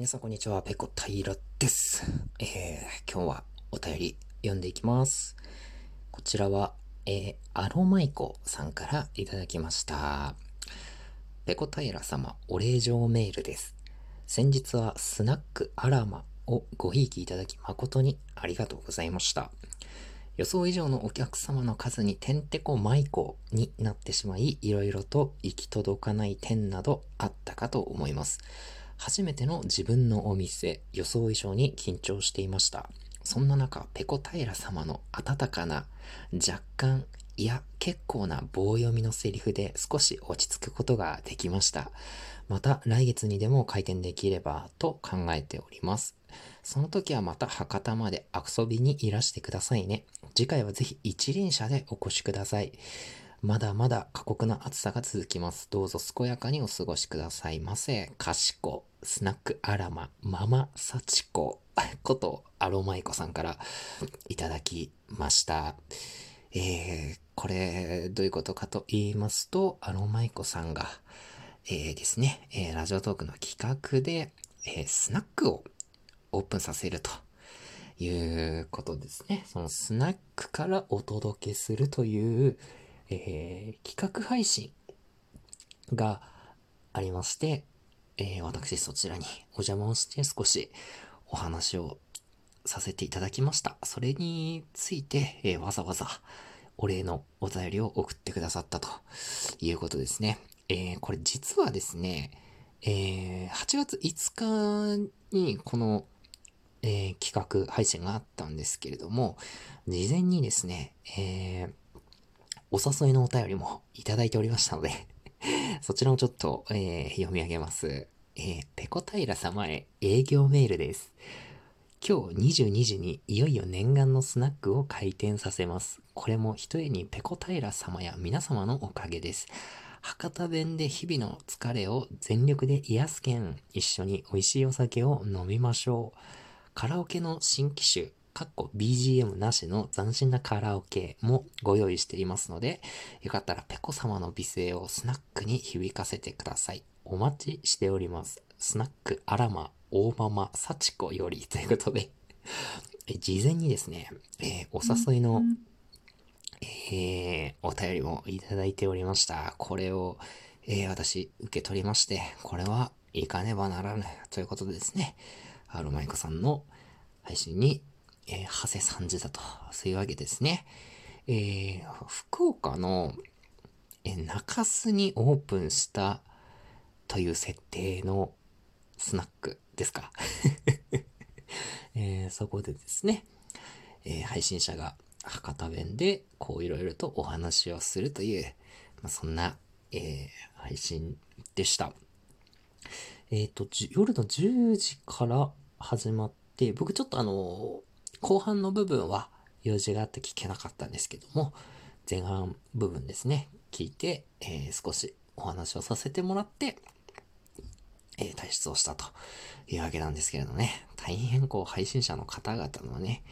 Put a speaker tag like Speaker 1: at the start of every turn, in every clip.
Speaker 1: 皆さんこんにちは、ペコ平です。えー、今日はお便り読んでいきます。こちらは、えー、アロマイコさんからいただきました。ペコ平様、お礼状メールです。先日はスナックアラマをごひいきいただき誠にありがとうございました。予想以上のお客様の数にてんてこまいこになってしまい、いろいろと行き届かない点などあったかと思います。初めての自分のお店、予想以上に緊張していました。そんな中、ペコ平様の温かな、若干、いや、結構な棒読みのセリフで少し落ち着くことができました。また来月にでも開店できればと考えております。その時はまた博多まで遊びにいらしてくださいね。次回はぜひ一輪車でお越しください。まだまだ過酷な暑さが続きます。どうぞ健やかにお過ごしくださいませ。かしこ、スナックアラマ、ママサチコ ことアロマイコさんからいただきました。えー、これ、どういうことかと言いますと、アロマイコさんが、えー、ですね、えー、ラジオトークの企画で、えー、スナックをオープンさせるということですね。そのスナックからお届けするという、えー、企画配信がありまして、えー、私そちらにお邪魔をして少しお話をさせていただきました。それについて、えー、わざわざお礼のお便りを送ってくださったということですね。えー、これ実はですね、えー、8月5日にこの、えー、企画配信があったんですけれども、事前にですね、えー、お誘いのお便りもいただいておりましたので そちらをちょっと、えー、読み上げます。えー、ペコ平様へ営業メールです。今日22時にいよいよ念願のスナックを開店させます。これも一重にペコ平様や皆様のおかげです。博多弁で日々の疲れを全力で癒すけん、一緒に美味しいお酒を飲みましょう。カラオケの新機種、かっこ BGM なしの斬新なカラオケもご用意していますので、よかったらペコ様の美声をスナックに響かせてください。お待ちしております。スナックアラマ大ママ幸子よりということで事前にですね、えー、お誘いの、えー、お便りもいただいておりました。これを、えー、私受け取りまして、これは行かねばならぬということでですね、アロマイコさんの配信にえー、長谷三時だと。そういうわけですね。えー、福岡の、えー、中洲にオープンしたという設定のスナックですか？えー、そこでですね、えー、配信者が博多弁でこういろいろとお話をするという、まあ、そんな、えー、配信でした。えっ、ー、と、夜の10時から始まって、僕ちょっとあの後半の部分は用事があって聞けなかったんですけども、前半部分ですね、聞いて、えー、少しお話をさせてもらって、えー、退出をしたというわけなんですけれどね、大変こう配信者の方々のね、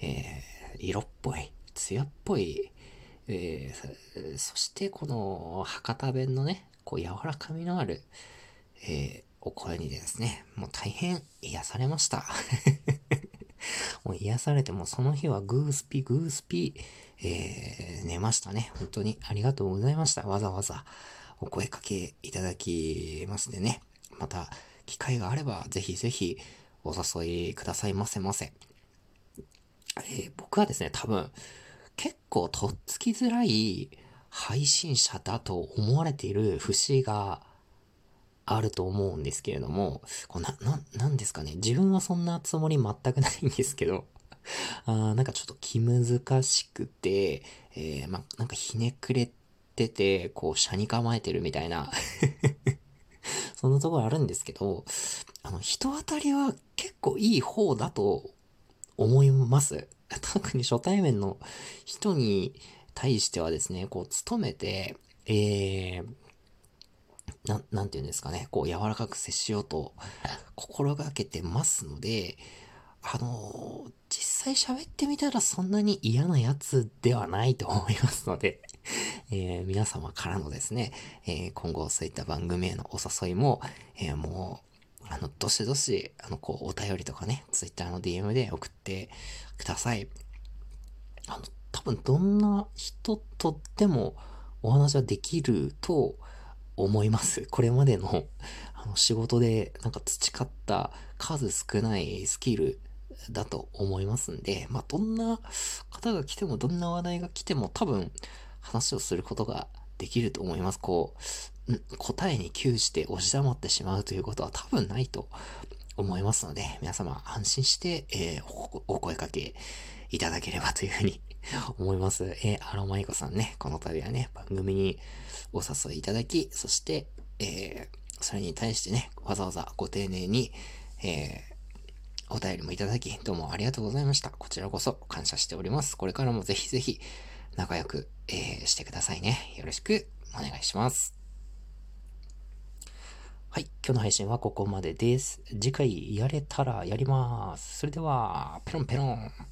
Speaker 1: えー、色っぽい、艶っぽい、えー、そしてこの博多弁のね、こう柔らかみのある、えー、お声にですね、もう大変癒されました。もう癒されて、もその日はグースピ、グースピ、えー、寝ましたね。本当にありがとうございました。わざわざお声かけいただきますでね。また、機会があれば、ぜひぜひお誘いくださいませませ。えー、僕はですね、多分、結構とっつきづらい配信者だと思われている節があると思うんですけれども、こうな、な、なんですかね。自分はそんなつもり全くないんですけど、あなんかちょっと気難しくて、えー、ま、なんかひねくれてて、こう、車に構えてるみたいな そんなところあるんですけど、あの、人当たりは結構いい方だと思います。特に初対面の人に対してはですね、こう、勤めて、えー、な、なんて言うんですかね、こう柔らかく接しようと心がけてますので、あのー、実際喋ってみたらそんなに嫌なやつではないと思いますのでえー、皆様からのですね、えー、今後そういった番組へのお誘いも、えもう、あの、どしどし、あの、こう、お便りとかね、Twitter の DM で送ってください。あの、多分どんな人とでもお話はできると思います。これまでの あの仕事でなんか培った数少ないスキルだと思いますんで、まあ、どんな方が来ても、どんな話題が来ても多分話をすることができると思います。こう、答えに窮して押し黙ってしまうということは多分ないと思いますので、皆様安心して、えー、お声かけいただければというふうに 思います。えー、アロマイコさんね、この度はね、番組にお誘いいただき、そして、えー、それに対してね、わざわざご丁寧に、えー、お便りもいただき、どうもありがとうございました。こちらこそ感謝しております。これからもぜひぜひ仲良く、え、してくださいね。よろしくお願いします。はい。今日の配信はここまでです。次回やれたらやります。それでは、ペロンペロン。